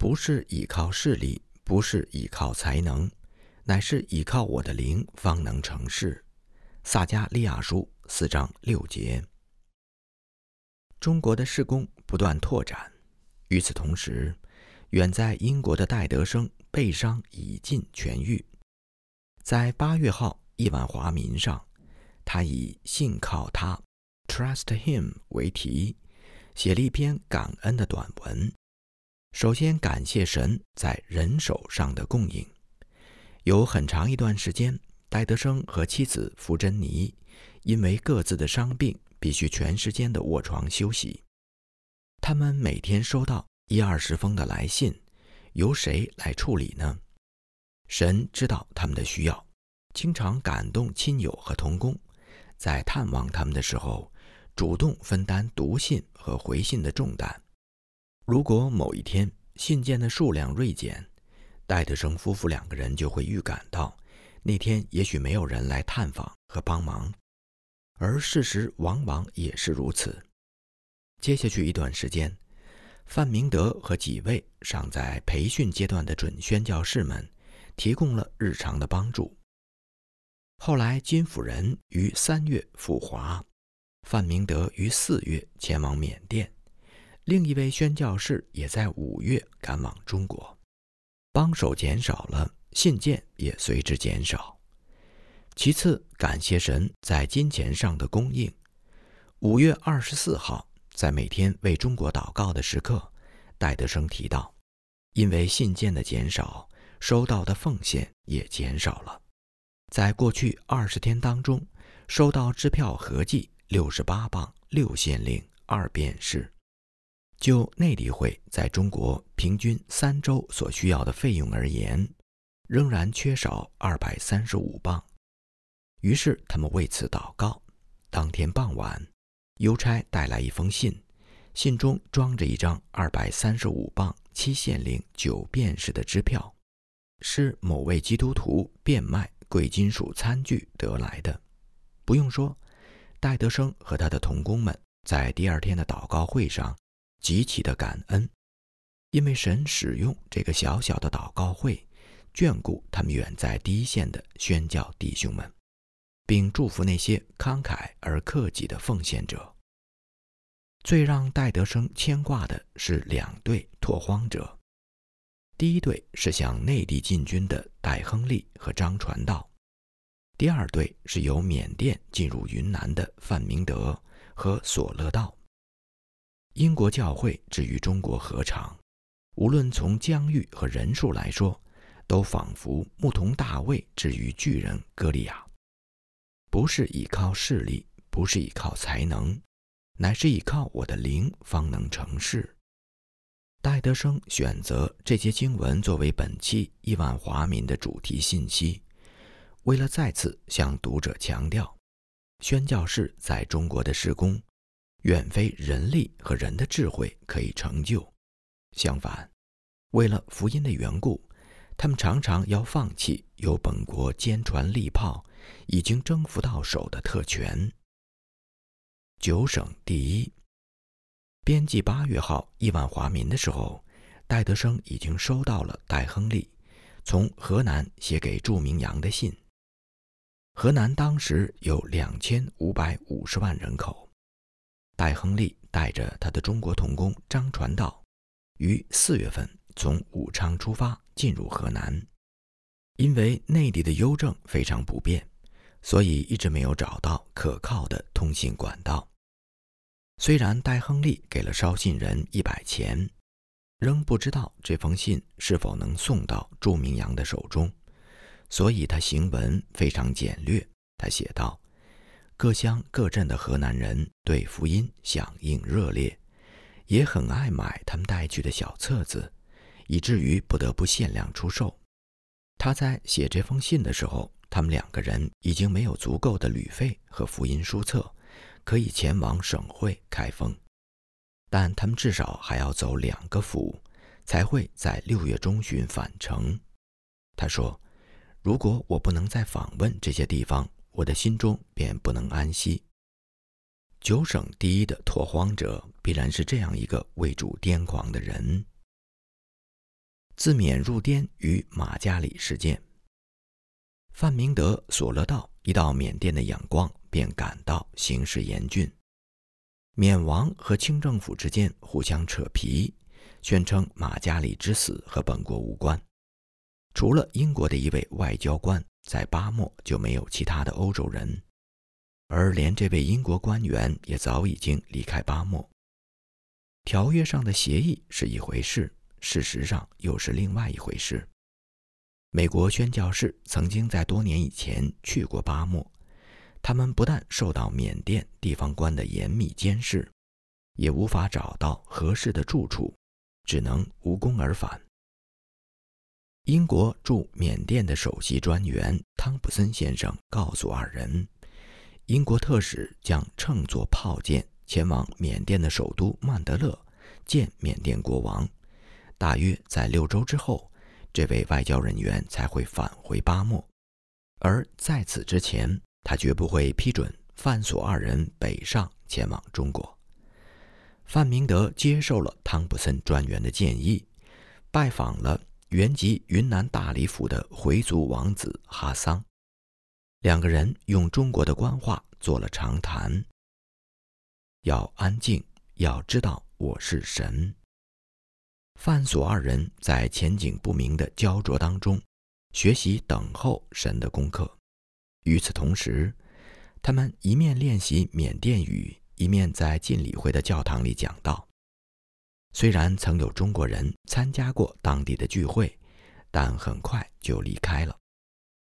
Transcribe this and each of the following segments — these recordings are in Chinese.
不是依靠势力，不是依靠才能，乃是依靠我的灵，方能成事。撒加利亚书四章六节。中国的事工不断拓展，与此同时，远在英国的戴德生背伤已尽痊愈，在八月号亿万华民上，他以信靠他 （Trust Him） 为题，写了一篇感恩的短文。首先感谢神在人手上的供应。有很长一段时间，戴德生和妻子福珍妮因为各自的伤病，必须全时间的卧床休息。他们每天收到一二十封的来信，由谁来处理呢？神知道他们的需要，经常感动亲友和同工，在探望他们的时候，主动分担读信和回信的重担。如果某一天信件的数量锐减，戴德生夫妇两个人就会预感到那天也许没有人来探访和帮忙，而事实往往也是如此。接下去一段时间，范明德和几位尚在培训阶段的准宣教士们提供了日常的帮助。后来，金辅仁于三月赴华，范明德于四月前往缅甸。另一位宣教士也在五月赶往中国，帮手减少了，信件也随之减少。其次，感谢神在金钱上的供应。五月二十四号，在每天为中国祷告的时刻，戴德生提到，因为信件的减少，收到的奉献也减少了。在过去二十天当中，收到支票合计六十八磅六县令二便士。就内地会在中国平均三周所需要的费用而言，仍然缺少二百三十五磅。于是他们为此祷告。当天傍晚，邮差带来一封信，信中装着一张二百三十五磅七县令九便士的支票，是某位基督徒变卖贵金属餐具得来的。不用说，戴德生和他的同工们在第二天的祷告会上。极其的感恩，因为神使用这个小小的祷告会，眷顾他们远在第一线的宣教弟兄们，并祝福那些慷慨而克己的奉献者。最让戴德生牵挂的是两对拓荒者，第一对是向内地进军的戴亨利和张传道，第二对是由缅甸进入云南的范明德和索勒道。英国教会至于中国何尝？无论从疆域和人数来说，都仿佛牧童大卫至于巨人歌利亚。不是依靠势力，不是依靠才能，乃是依靠我的灵方能成事。戴德生选择这些经文作为本期亿万华民的主题信息，为了再次向读者强调，宣教士在中国的施工。远非人力和人的智慧可以成就。相反，为了福音的缘故，他们常常要放弃由本国坚船利炮已经征服到手的特权。九省第一，编辑八月号亿万华民的时候，戴德生已经收到了戴亨利从河南写给祝明阳的信。河南当时有两千五百五十万人口。戴亨利带着他的中国童工张传道，于四月份从武昌出发进入河南。因为内地的邮政非常不便，所以一直没有找到可靠的通信管道。虽然戴亨利给了捎信人一百钱，仍不知道这封信是否能送到祝明阳的手中，所以他行文非常简略。他写道。各乡各镇的河南人对福音响应热烈，也很爱买他们带去的小册子，以至于不得不限量出售。他在写这封信的时候，他们两个人已经没有足够的旅费和福音书册，可以前往省会开封，但他们至少还要走两个府，才会在六月中旬返程。他说：“如果我不能再访问这些地方。”我的心中便不能安息。九省第一的拓荒者，必然是这样一个为主癫狂的人。自缅入滇与马加里事件。范明德索乐道一到缅甸的仰光，便感到形势严峻。缅王和清政府之间互相扯皮，宣称马加里之死和本国无关。除了英国的一位外交官，在巴莫就没有其他的欧洲人，而连这位英国官员也早已经离开巴莫。条约上的协议是一回事，事实上又是另外一回事。美国宣教士曾经在多年以前去过巴莫，他们不但受到缅甸地方官的严密监视，也无法找到合适的住处，只能无功而返。英国驻缅甸的首席专员汤普森先生告诉二人，英国特使将乘坐炮舰前往缅甸的首都曼德勒见缅甸国王。大约在六周之后，这位外交人员才会返回巴莫，而在此之前，他绝不会批准范索二人北上前往中国。范明德接受了汤普森专员的建议，拜访了。原籍云南大理府的回族王子哈桑，两个人用中国的官话做了长谈。要安静，要知道我是神。范索二人在前景不明的焦灼当中，学习等候神的功课。与此同时，他们一面练习缅甸语，一面在晋理会的教堂里讲道。虽然曾有中国人参加过当地的聚会，但很快就离开了。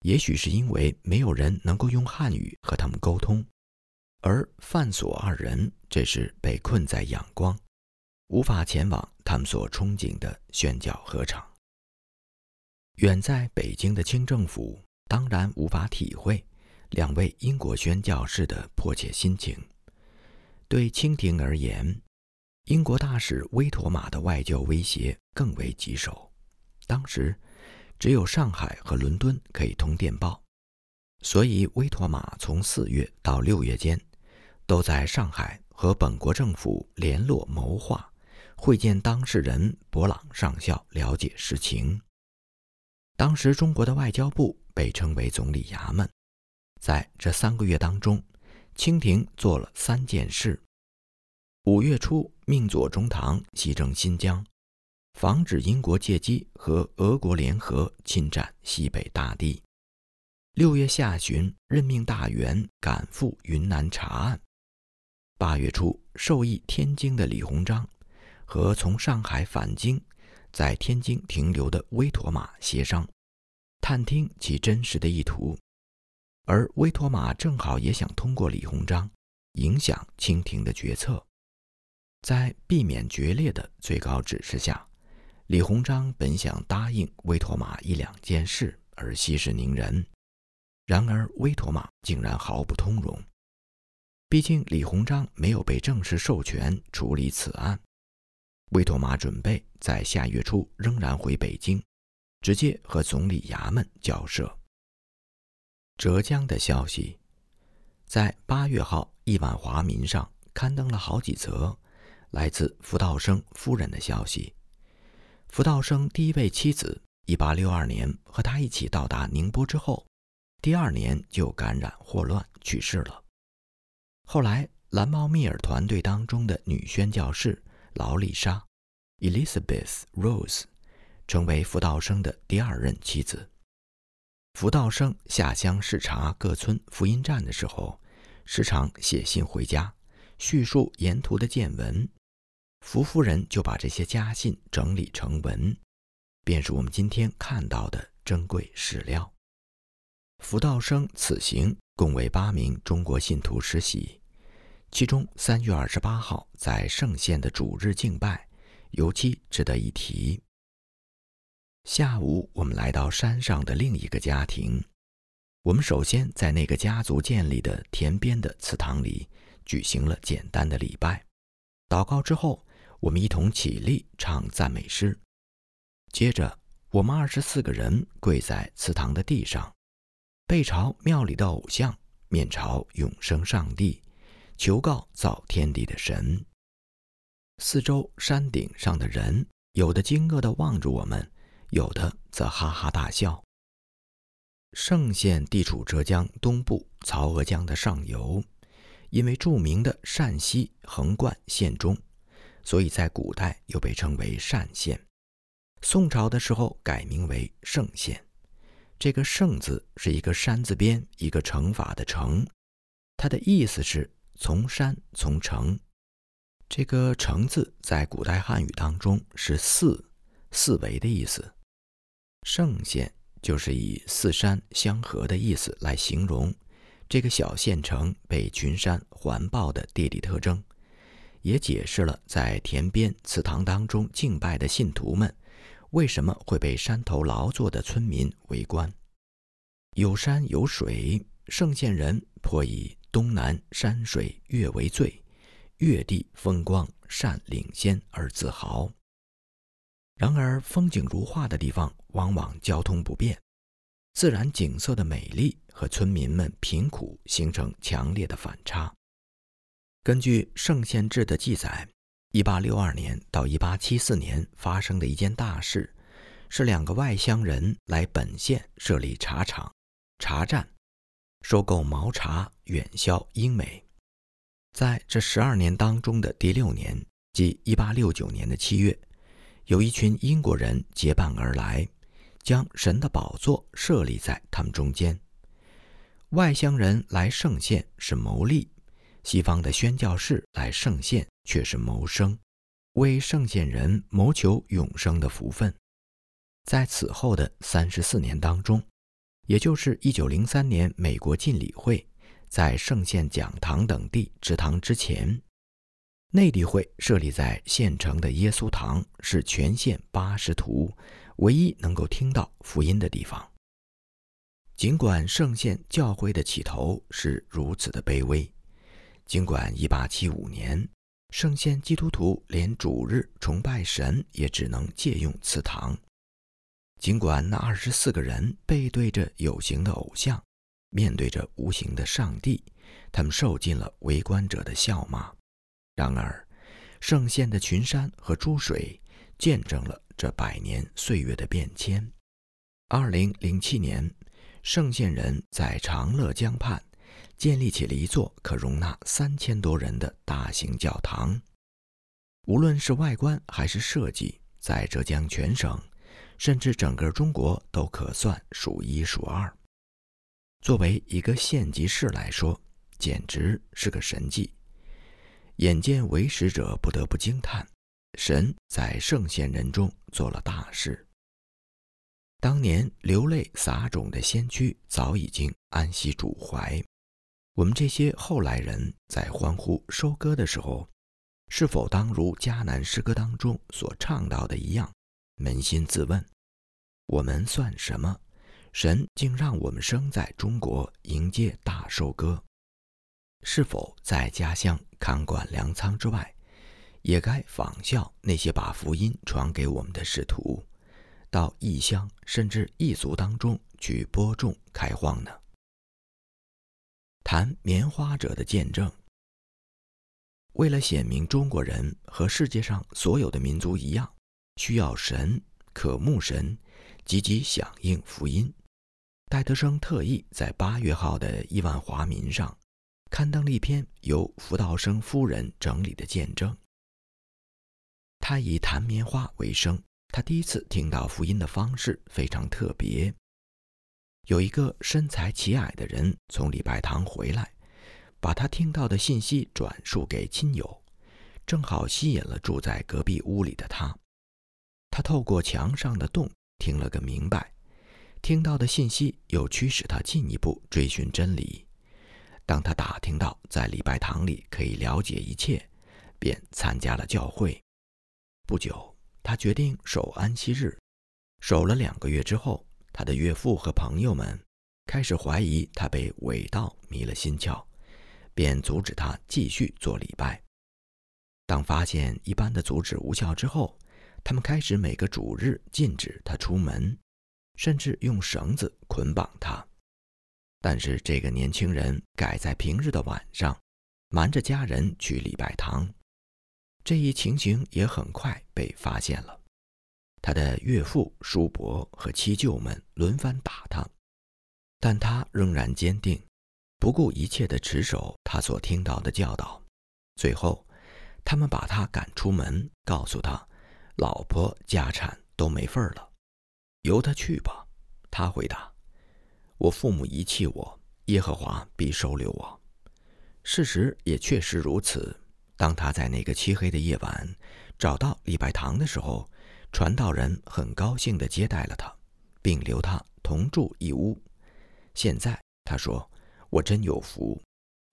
也许是因为没有人能够用汉语和他们沟通，而范索二人这时被困在仰光，无法前往他们所憧憬的宣教合场。远在北京的清政府当然无法体会两位英国宣教士的迫切心情。对清廷而言，英国大使威妥玛的外交威胁更为棘手。当时，只有上海和伦敦可以通电报，所以威妥玛从四月到六月间，都在上海和本国政府联络谋划，会见当事人博朗上校，了解实情。当时中国的外交部被称为总理衙门，在这三个月当中，清廷做了三件事。五月初，命左宗棠西征新疆，防止英国借机和俄国联合侵占西北大地。六月下旬，任命大员赶赴云南查案。八月初，授意天津的李鸿章和从上海返京，在天津停留的威妥玛协商，探听其真实的意图。而威妥玛正好也想通过李鸿章影响清廷的决策。在避免决裂的最高指示下，李鸿章本想答应威妥玛一两件事而息事宁人，然而威妥玛竟然毫不通融。毕竟李鸿章没有被正式授权处理此案，威妥玛准备在下月初仍然回北京，直接和总理衙门交涉。浙江的消息，在八月号《亿万华民》上刊登了好几则。来自福道生夫人的消息：福道生第一位妻子，1862年和他一起到达宁波之后，第二年就感染霍乱去世了。后来，蓝猫密尔团队当中的女宣教士劳丽莎 （Elizabeth Rose） 成为福道生的第二任妻子。福道生下乡视察各村福音站的时候，时常写信回家，叙述沿途的见闻。福夫人就把这些家信整理成文，便是我们今天看到的珍贵史料。福道生此行共为八名中国信徒施洗，其中三月二十八号在圣县的主日敬拜尤其值得一提。下午，我们来到山上的另一个家庭，我们首先在那个家族建立的田边的祠堂里举行了简单的礼拜，祷告之后。我们一同起立唱赞美诗，接着我们二十四个人跪在祠堂的地上，背朝庙里的偶像，面朝永生上帝，求告造天地的神。四周山顶上的人有的惊愕地望着我们，有的则哈哈大笑。嵊县地处浙江东部曹娥江的上游，因为著名的善溪横贯县中，所以在古代又被称为单县。宋朝的时候改名为圣县。这个“圣”字是一个山字边一个乘法的“乘”，它的意思是从山从城。这个“城”字在古代汉语当中是四四维的意思。圣县就是以四山相合的意思来形容这个小县城被群山环抱的地理特征，也解释了在田边祠堂当中敬拜的信徒们为什么会被山头劳作的村民围观。有山有水，盛县人颇以东南山水月为最。越地风光善领先而自豪。然而，风景如画的地方往往交通不便，自然景色的美丽和村民们贫苦形成强烈的反差。根据《圣县志》的记载，一八六二年到一八七四年发生的一件大事，是两个外乡人来本县设立茶厂、茶站，收购毛茶，远销英美。在这十二年当中的第六年，即一八六九年的七月，有一群英国人结伴而来，将神的宝座设立在他们中间。外乡人来圣县是谋利，西方的宣教士来圣县却是谋生，为圣县人谋求永生的福分。在此后的三十四年当中，也就是一九零三年美国浸礼会。在圣县讲堂等地植堂之前，内地会设立在县城的耶稣堂，是全县八十图唯一能够听到福音的地方。尽管圣县教会的起头是如此的卑微，尽管一八七五年圣县基督徒连主日崇拜神也只能借用祠堂，尽管那二十四个人背对着有形的偶像。面对着无形的上帝，他们受尽了围观者的笑骂。然而，圣县的群山和珠水见证了这百年岁月的变迁。二零零七年，圣县人在长乐江畔建立起了一座可容纳三千多人的大型教堂。无论是外观还是设计，在浙江全省，甚至整个中国都可算数一数二。作为一个县级市来说，简直是个神迹。眼见为实者不得不惊叹：神在圣贤人中做了大事。当年流泪撒种的先驱早已经安息主怀。我们这些后来人在欢呼收割的时候，是否当如迦南诗歌当中所唱到的一样，扪心自问：我们算什么？神竟让我们生在中国迎接大收割，是否在家乡看管粮仓之外，也该仿效那些把福音传给我们的使徒，到异乡甚至异族当中去播种开荒呢？谈棉花者的见证，为了显明中国人和世界上所有的民族一样，需要神、渴慕神，积极响应福音。戴德生特意在八月号的《亿万华民》上刊登了一篇由福道生夫人整理的见证。他以弹棉花为生，他第一次听到福音的方式非常特别。有一个身材奇矮的人从礼拜堂回来，把他听到的信息转述给亲友，正好吸引了住在隔壁屋里的他。他透过墙上的洞听了个明白。听到的信息又驱使他进一步追寻真理。当他打听到在礼拜堂里可以了解一切，便参加了教会。不久，他决定守安息日。守了两个月之后，他的岳父和朋友们开始怀疑他被伪道迷了心窍，便阻止他继续做礼拜。当发现一般的阻止无效之后，他们开始每个主日禁止他出门。甚至用绳子捆绑他，但是这个年轻人改在平日的晚上，瞒着家人去礼拜堂。这一情形也很快被发现了。他的岳父、叔伯和七舅们轮番打他，但他仍然坚定，不顾一切地持守他所听到的教导。最后，他们把他赶出门，告诉他，老婆、家产都没份儿了，由他去吧。他回答：“我父母遗弃我，耶和华必收留我。”事实也确实如此。当他在那个漆黑的夜晚找到礼拜堂的时候，传道人很高兴地接待了他，并留他同住一屋。现在他说：“我真有福，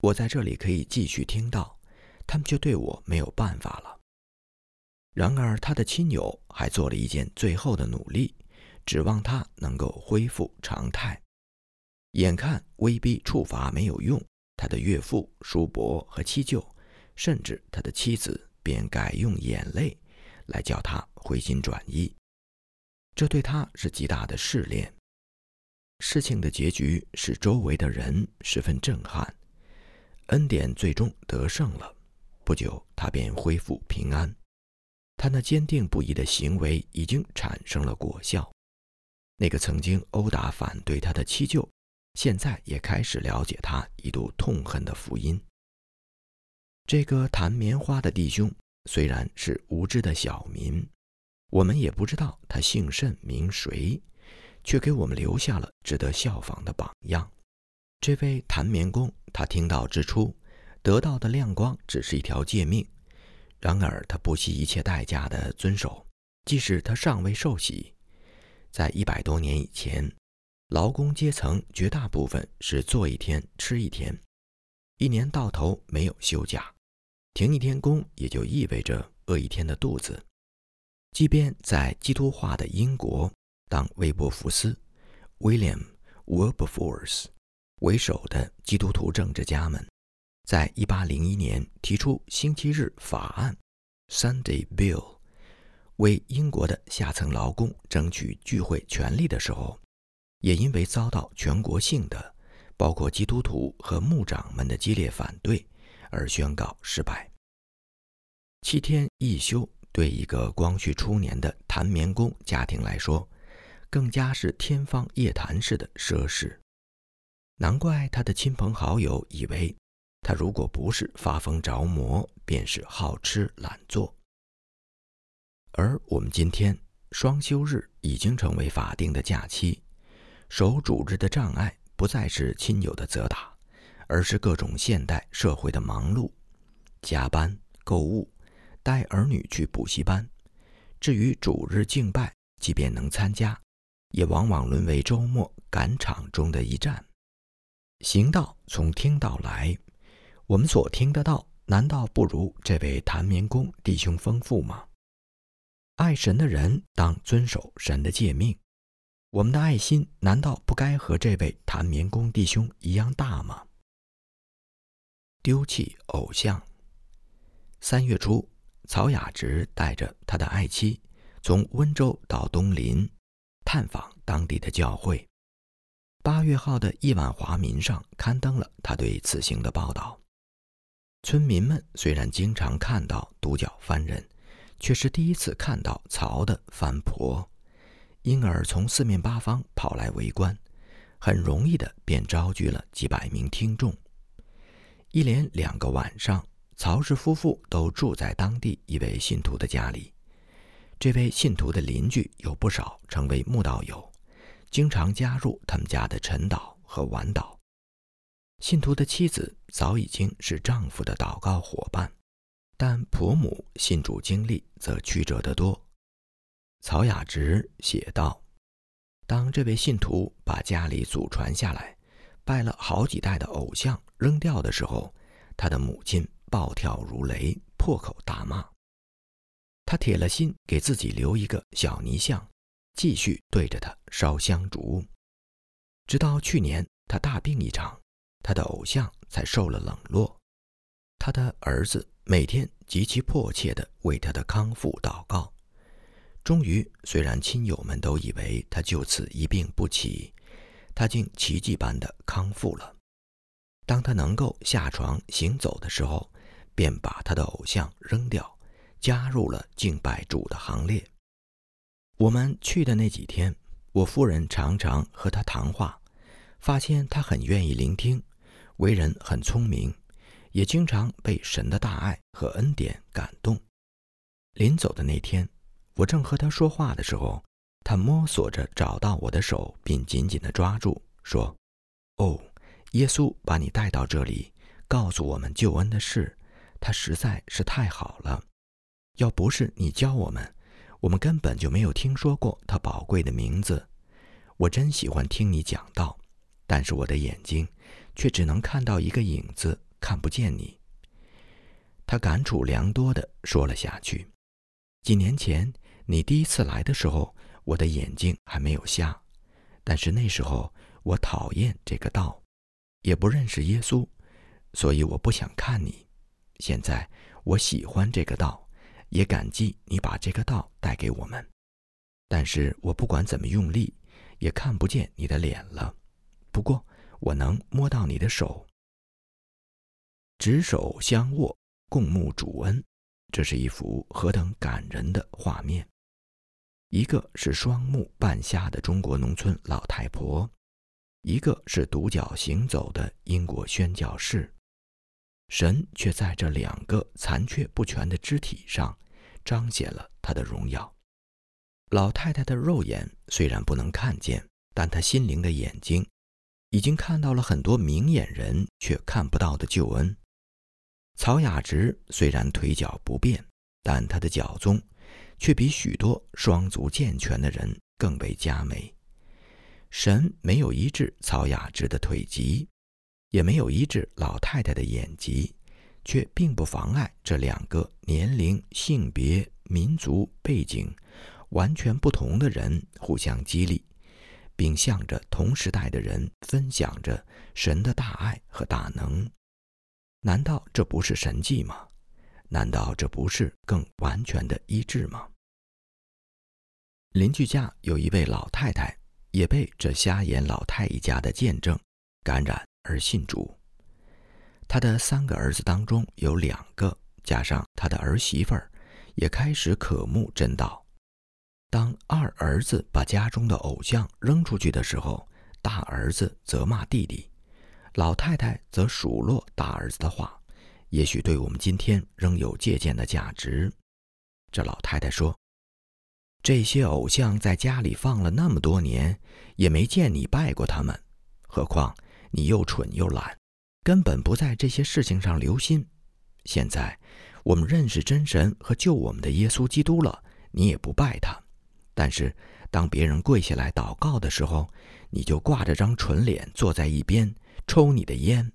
我在这里可以继续听到，他们就对我没有办法了。”然而，他的亲友还做了一件最后的努力，指望他能够恢复常态。眼看威逼处罚没有用，他的岳父、叔伯和七舅。甚至他的妻子便改用眼泪来叫他回心转意，这对他是极大的试炼。事情的结局使周围的人十分震撼，恩典最终得胜了。不久，他便恢复平安。他那坚定不移的行为已经产生了果效。那个曾经殴打反对他的七舅，现在也开始了解他一度痛恨的福音。这个弹棉花的弟兄虽然是无知的小民，我们也不知道他姓甚名谁，却给我们留下了值得效仿的榜样。这位弹棉工，他听到之初得到的亮光只是一条诫命，然而他不惜一切代价的遵守，即使他尚未受洗。在一百多年以前，劳工阶层绝大部分是做一天吃一天，一年到头没有休假。停一天工也就意味着饿一天的肚子。即便在基督化的英国，当威伯福斯 （William Wilberforce） 为首的基督徒政治家们，在1801年提出星期日法案 （Sunday Bill） 为英国的下层劳工争取聚会权利的时候，也因为遭到全国性的，包括基督徒和牧长们的激烈反对。而宣告失败。七天一休对一个光绪初年的弹棉工家庭来说，更加是天方夜谭式的奢侈。难怪他的亲朋好友以为，他如果不是发疯着魔，便是好吃懒做。而我们今天双休日已经成为法定的假期，守主日的障碍不再是亲友的责打。而是各种现代社会的忙碌、加班、购物、带儿女去补习班。至于主日敬拜，即便能参加，也往往沦为周末赶场中的一站。行道从听到来，我们所听得到，难道不如这位弹棉工弟兄丰富吗？爱神的人当遵守神的诫命，我们的爱心难道不该和这位弹棉工弟兄一样大吗？丢弃偶像。三月初，曹雅直带着他的爱妻从温州到东林，探访当地的教会。八月号的《亿万华民》上刊登了他对此行的报道。村民们虽然经常看到独角番人，却是第一次看到曹的番婆，因而从四面八方跑来围观，很容易的便招聚了几百名听众。一连两个晚上，曹氏夫妇都住在当地一位信徒的家里。这位信徒的邻居有不少成为慕道友，经常加入他们家的晨祷和晚祷。信徒的妻子早已经是丈夫的祷告伙伴，但婆母信主经历则曲折得多。曹雅直写道：“当这位信徒把家里祖传下来。”拜了好几代的偶像扔掉的时候，他的母亲暴跳如雷，破口大骂。他铁了心给自己留一个小泥像，继续对着他烧香烛。直到去年他大病一场，他的偶像才受了冷落。他的儿子每天极其迫切地为他的康复祷告。终于，虽然亲友们都以为他就此一病不起。他竟奇迹般的康复了。当他能够下床行走的时候，便把他的偶像扔掉，加入了敬拜主的行列。我们去的那几天，我夫人常常和他谈话，发现他很愿意聆听，为人很聪明，也经常被神的大爱和恩典感动。临走的那天，我正和他说话的时候，他摸索着找到我的手，并紧紧地抓住，说：“哦，耶稣把你带到这里，告诉我们救恩的事，他实在是太好了。要不是你教我们，我们根本就没有听说过他宝贵的名字。我真喜欢听你讲道，但是我的眼睛却只能看到一个影子，看不见你。”他感触良多的说了下去。几年前你第一次来的时候，我的眼睛还没有瞎，但是那时候我讨厌这个道，也不认识耶稣，所以我不想看你。现在我喜欢这个道，也感激你把这个道带给我们。但是我不管怎么用力，也看不见你的脸了。不过我能摸到你的手，执手相握，共沐主恩。这是一幅何等感人的画面！一个是双目半瞎的中国农村老太婆，一个是独脚行走的英国宣教士，神却在这两个残缺不全的肢体上彰显了他的荣耀。老太太的肉眼虽然不能看见，但她心灵的眼睛已经看到了很多明眼人却看不到的救恩。曹雅芝虽然腿脚不便，但她的脚宗却比许多双足健全的人更为佳美。神没有医治曹雅芝的腿疾，也没有医治老太太的眼疾，却并不妨碍这两个年龄、性别、民族背景完全不同的人互相激励，并向着同时代的人分享着神的大爱和大能。难道这不是神迹吗？难道这不是更完全的医治吗？邻居家有一位老太太，也被这瞎眼老太一家的见证感染而信主。他的三个儿子当中有两个，加上他的儿媳妇儿，也开始渴慕真道。当二儿子把家中的偶像扔出去的时候，大儿子责骂弟弟。老太太则数落大儿子的话，也许对我们今天仍有借鉴的价值。这老太太说：“这些偶像在家里放了那么多年，也没见你拜过他们。何况你又蠢又懒，根本不在这些事情上留心。现在我们认识真神和救我们的耶稣基督了，你也不拜他。但是当别人跪下来祷告的时候，你就挂着张蠢脸坐在一边。”抽你的烟，